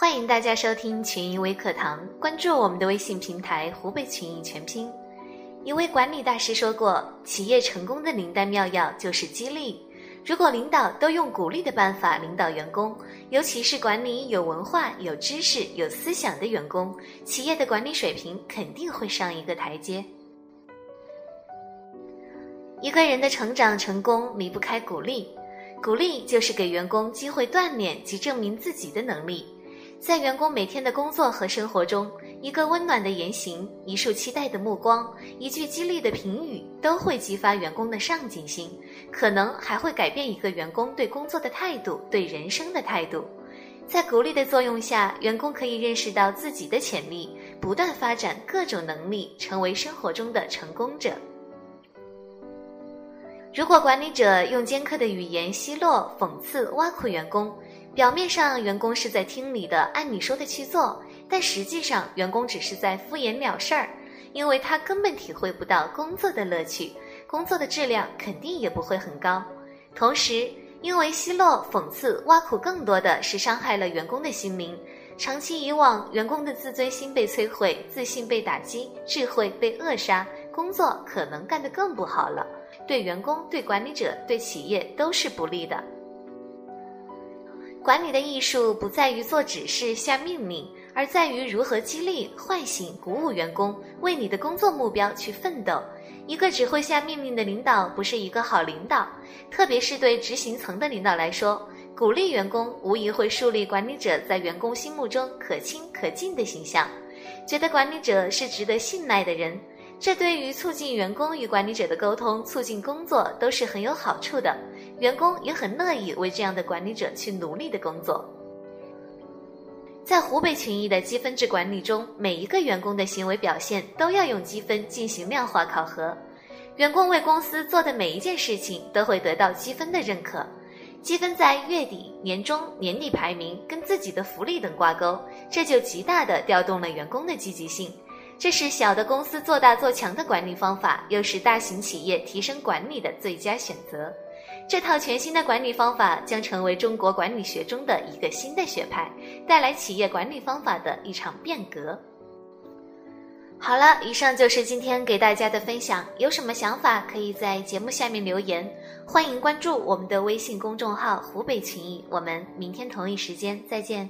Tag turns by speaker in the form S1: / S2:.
S1: 欢迎大家收听群益微课堂，关注我们的微信平台“湖北群益全拼”。一位管理大师说过：“企业成功的灵丹妙药就是激励。如果领导都用鼓励的办法领导员工，尤其是管理有文化、有知识、有思想的员工，企业的管理水平肯定会上一个台阶。”一个人的成长成功离不开鼓励，鼓励就是给员工机会锻炼及证明自己的能力。在员工每天的工作和生活中，一个温暖的言行、一束期待的目光、一句激励的评语，都会激发员工的上进心，可能还会改变一个员工对工作的态度、对人生的态度。在鼓励的作用下，员工可以认识到自己的潜力，不断发展各种能力，成为生活中的成功者。如果管理者用尖刻的语言奚落、讽刺、挖苦员工，表面上员工是在听你的，按你说的去做，但实际上员工只是在敷衍了事儿，因为他根本体会不到工作的乐趣，工作的质量肯定也不会很高。同时，因为奚落、讽刺、挖苦更多的是伤害了员工的心灵，长期以往，员工的自尊心被摧毁，自信被打击，智慧被扼杀，工作可能干得更不好了。对员工、对管理者、对企业都是不利的。管理的艺术不在于做指示、下命令，而在于如何激励、唤醒、鼓舞员工，为你的工作目标去奋斗。一个只会下命令的领导不是一个好领导，特别是对执行层的领导来说，鼓励员工无疑会树立管理者在员工心目中可亲可敬的形象，觉得管理者是值得信赖的人。这对于促进员工与管理者的沟通、促进工作都是很有好处的，员工也很乐意为这样的管理者去努力的工作。在湖北群益的积分制管理中，每一个员工的行为表现都要用积分进行量化考核，员工为公司做的每一件事情都会得到积分的认可，积分在月底、年终、年底排名跟自己的福利等挂钩，这就极大的调动了员工的积极性。这是小的公司做大做强的管理方法，又是大型企业提升管理的最佳选择。这套全新的管理方法将成为中国管理学中的一个新的学派，带来企业管理方法的一场变革。好了，以上就是今天给大家的分享。有什么想法，可以在节目下面留言。欢迎关注我们的微信公众号“湖北群益”。我们明天同一时间再见。